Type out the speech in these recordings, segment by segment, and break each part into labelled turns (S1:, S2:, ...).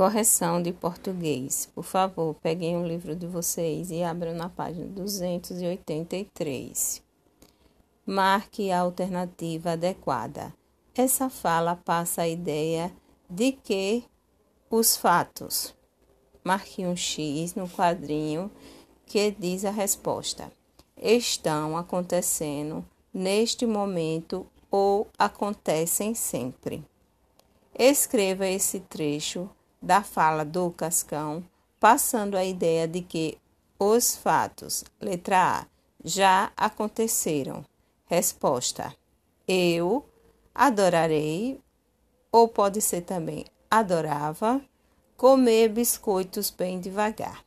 S1: Correção de português. Por favor, peguem o livro de vocês e abram na página 283. Marque a alternativa adequada. Essa fala passa a ideia de que os fatos. Marque um X no quadrinho que diz a resposta. Estão acontecendo neste momento ou acontecem sempre. Escreva esse trecho da fala do Cascão, passando a ideia de que os fatos, letra A, já aconteceram. Resposta: Eu adorarei, ou pode ser também adorava, comer biscoitos bem devagar.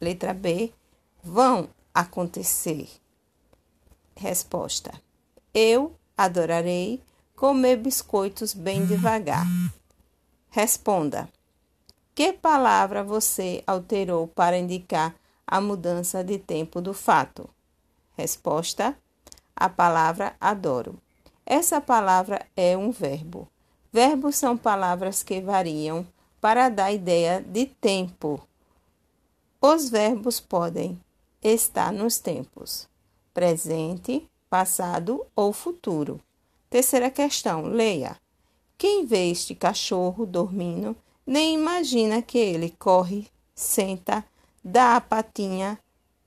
S1: Letra B: Vão acontecer. Resposta: Eu adorarei comer biscoitos bem devagar. Responda: que palavra você alterou para indicar a mudança de tempo do fato? Resposta: a palavra adoro. Essa palavra é um verbo. Verbos são palavras que variam para dar ideia de tempo. Os verbos podem estar nos tempos presente, passado ou futuro. Terceira questão, leia. Quem vê este cachorro dormindo nem imagina que ele corre, senta, dá a patinha,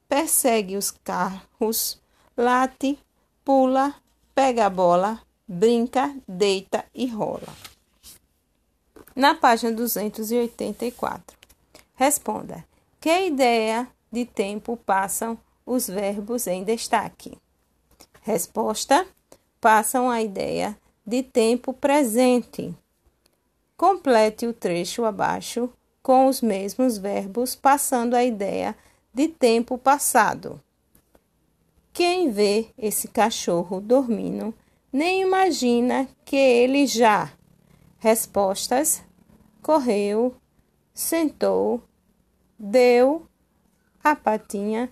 S1: persegue os carros, late, pula, pega a bola, brinca, deita e rola. Na página 284, responda: Que ideia de tempo passam os verbos em destaque? Resposta: Passam a ideia de tempo presente. Complete o trecho abaixo com os mesmos verbos, passando a ideia de tempo passado. Quem vê esse cachorro dormindo nem imagina que ele já. Respostas: correu, sentou, deu a patinha,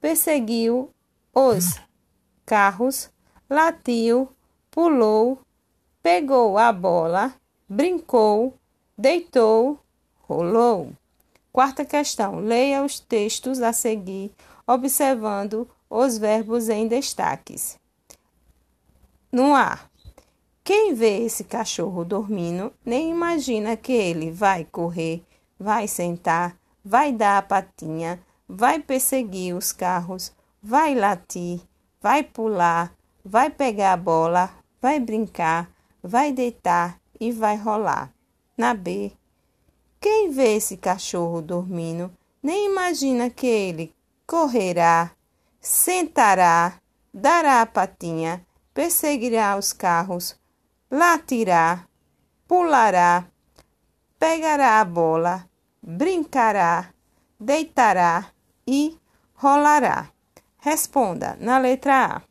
S1: perseguiu os carros, latiu, pulou, pegou a bola brincou, deitou, rolou. Quarta questão: leia os textos a seguir, observando os verbos em destaques. No A. Quem vê esse cachorro dormindo nem imagina que ele vai correr, vai sentar, vai dar a patinha, vai perseguir os carros, vai latir, vai pular, vai pegar a bola, vai brincar, vai deitar e vai rolar. Na B, quem vê esse cachorro dormindo nem imagina que ele correrá, sentará, dará a patinha, perseguirá os carros, latirá, pulará, pegará a bola, brincará, deitará e rolará. Responda na letra A.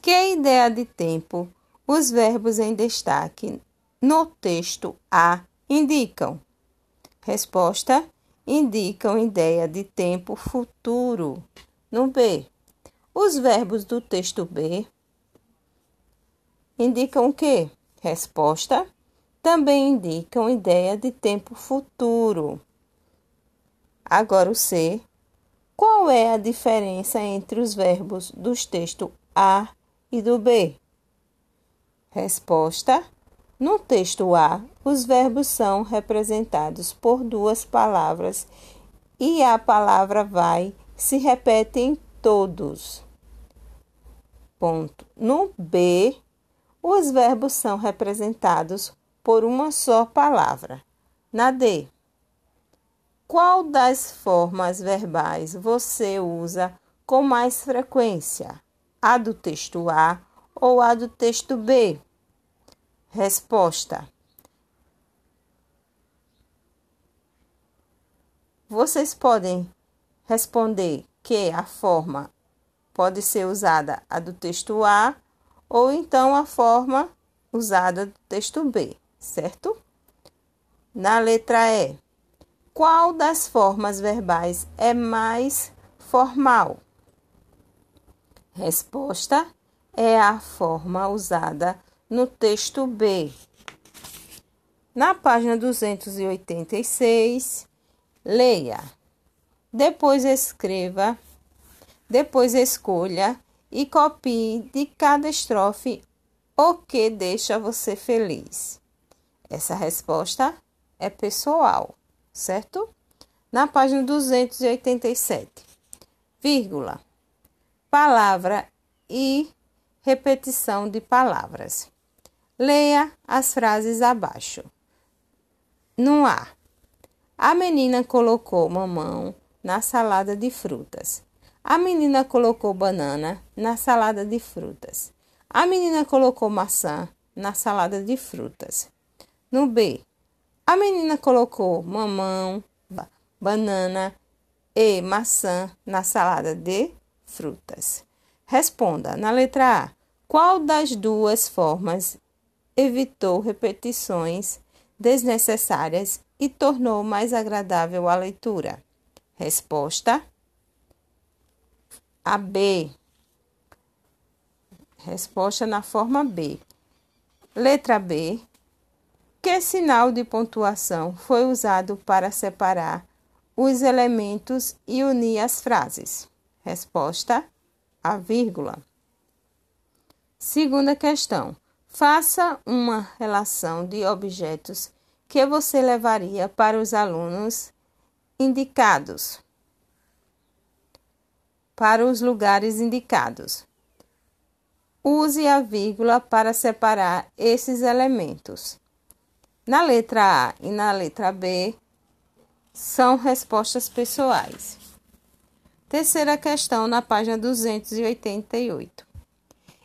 S1: Que ideia de tempo os verbos em destaque no texto A indicam. Resposta: indicam ideia de tempo futuro. No B, os verbos do texto B indicam o quê? Resposta: também indicam ideia de tempo futuro. Agora o C. Qual é a diferença entre os verbos dos textos A e do B? Resposta: No texto A, os verbos são representados por duas palavras e a palavra vai se repete em todos. Ponto. No B, os verbos são representados por uma só palavra. Na D, qual das formas verbais você usa com mais frequência? A do texto A ou a do texto B? Resposta: Vocês podem responder que a forma pode ser usada a do texto A ou então a forma usada do texto B, certo? Na letra E, qual das formas verbais é mais formal? Resposta é a forma usada no texto B. Na página 286, leia. Depois escreva, depois escolha e copie de cada estrofe o que deixa você feliz. Essa resposta é pessoal, certo? Na página 287, vírgula, palavra e repetição de palavras. Leia as frases abaixo. No A, a menina colocou mamão na salada de frutas. A menina colocou banana na salada de frutas. A menina colocou maçã na salada de frutas. No B, a menina colocou mamão, banana e maçã na salada de frutas. Responda na letra A: qual das duas formas evitou repetições desnecessárias e tornou mais agradável a leitura? Resposta a B. Resposta na forma B. Letra B. Que sinal de pontuação foi usado para separar os elementos e unir as frases? Resposta: a vírgula. Segunda questão. Faça uma relação de objetos que você levaria para os alunos indicados. Para os lugares indicados. Use a vírgula para separar esses elementos. Na letra A e na letra B são respostas pessoais. Terceira questão na página 288.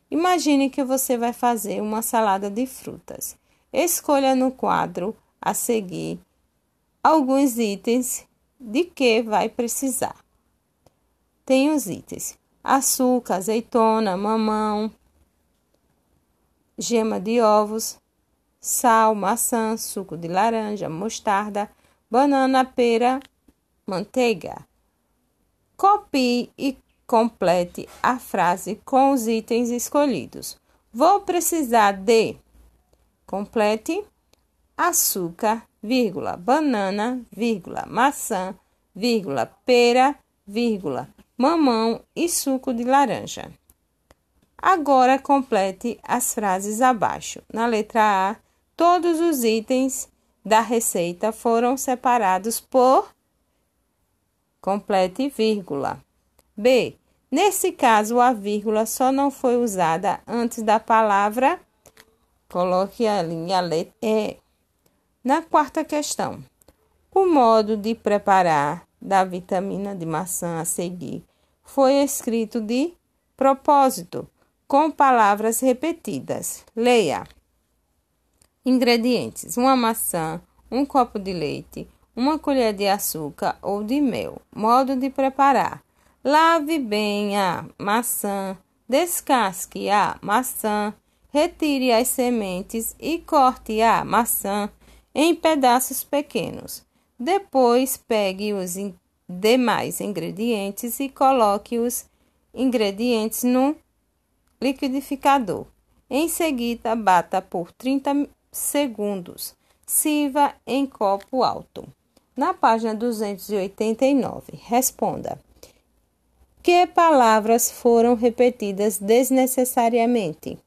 S1: Imagine que você vai fazer uma salada de frutas. Escolha no quadro a seguir alguns itens de que vai precisar. Tem os itens: açúcar, azeitona, mamão, gema de ovos, sal, maçã, suco de laranja, mostarda, banana, pera, manteiga. Copie e complete a frase com os itens escolhidos. Vou precisar de complete açúcar, vírgula, banana, vírgula, maçã, vírgula, pera, vírgula, mamão e suco de laranja. Agora complete as frases abaixo. Na letra A, todos os itens da receita foram separados por complete vírgula. B. Nesse caso, a vírgula só não foi usada antes da palavra. Coloque a linha letra E. Na quarta questão, o modo de preparar da vitamina de maçã a seguir foi escrito de propósito, com palavras repetidas. Leia: Ingredientes: uma maçã, um copo de leite, uma colher de açúcar ou de mel. Modo de preparar: lave bem a maçã, descasque a maçã, retire as sementes e corte a maçã em pedaços pequenos. Depois, pegue os demais ingredientes e coloque os ingredientes no liquidificador. Em seguida, bata por 30 segundos. Sirva em copo alto. Na página 289, responda: Que palavras foram repetidas desnecessariamente?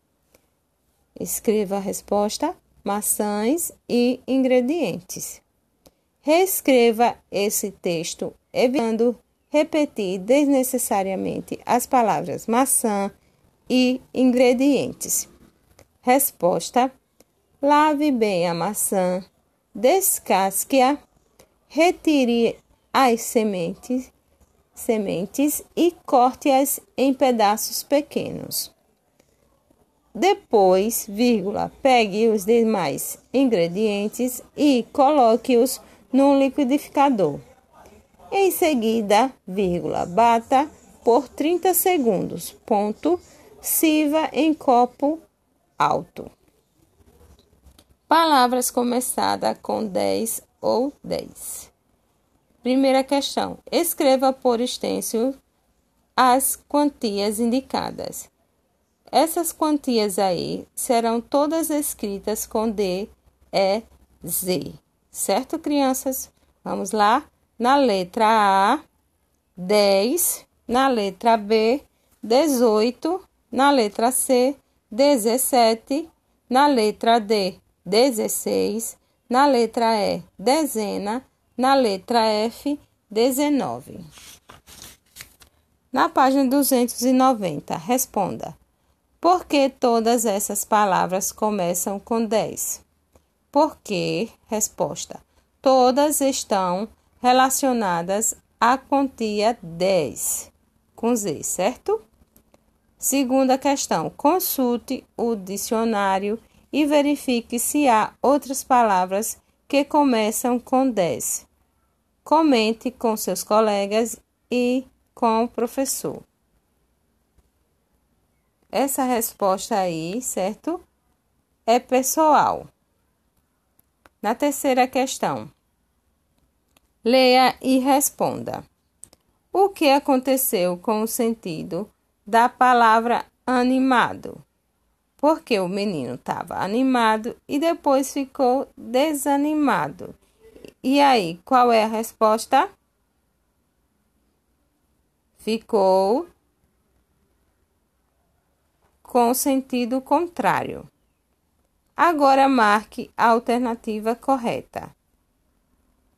S1: Escreva a resposta: maçãs e ingredientes. Reescreva esse texto, evitando repetir desnecessariamente as palavras maçã e ingredientes. Resposta: Lave bem a maçã, descasque-a retire as sementes, sementes e corte-as em pedaços pequenos. Depois, vírgula, pegue os demais ingredientes e coloque-os no liquidificador. Em seguida, vírgula, bata por 30 segundos. Ponto. Em copo alto. Palavras começadas com 10 ou 10. Primeira questão: escreva por extenso as quantias indicadas. Essas quantias aí serão todas escritas com D, E Z. Certo, crianças? Vamos lá. Na letra A, 10. Na letra B, 18. Na letra C, 17. Na letra D, 16. Na letra E, dezena. Na letra F, 19. Na página 290, responda: Por que todas essas palavras começam com 10? Porque, resposta, todas estão relacionadas à quantia 10, com Z, certo? Segunda questão: consulte o dicionário e verifique se há outras palavras que começam com 10. Comente com seus colegas e com o professor. Essa resposta aí, certo? É pessoal. Na terceira questão, leia e responda. O que aconteceu com o sentido da palavra animado? Porque o menino estava animado e depois ficou desanimado. E aí, qual é a resposta? Ficou com sentido contrário. Agora marque a alternativa correta.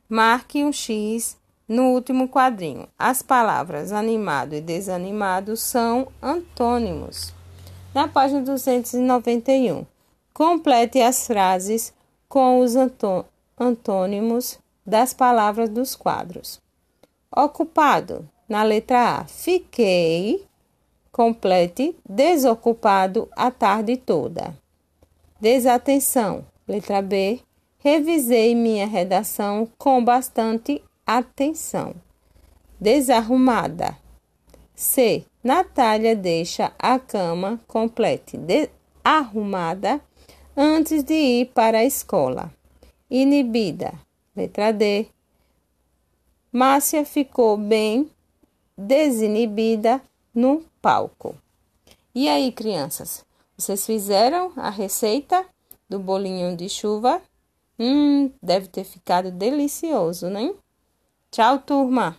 S1: Marque um X no último quadrinho. As palavras animado e desanimado são antônimos. Na página 291, complete as frases com os antônimos das palavras dos quadros. Ocupado, na letra A, fiquei. Complete, desocupado a tarde toda. Desatenção. Letra B. Revisei minha redação com bastante atenção. Desarrumada. C. Natália deixa a cama complete arrumada antes de ir para a escola. Inibida. Letra D. Márcia ficou bem desinibida no palco. E aí, crianças? Vocês fizeram a receita do bolinho de chuva? Hum, deve ter ficado delicioso, né? Tchau, turma!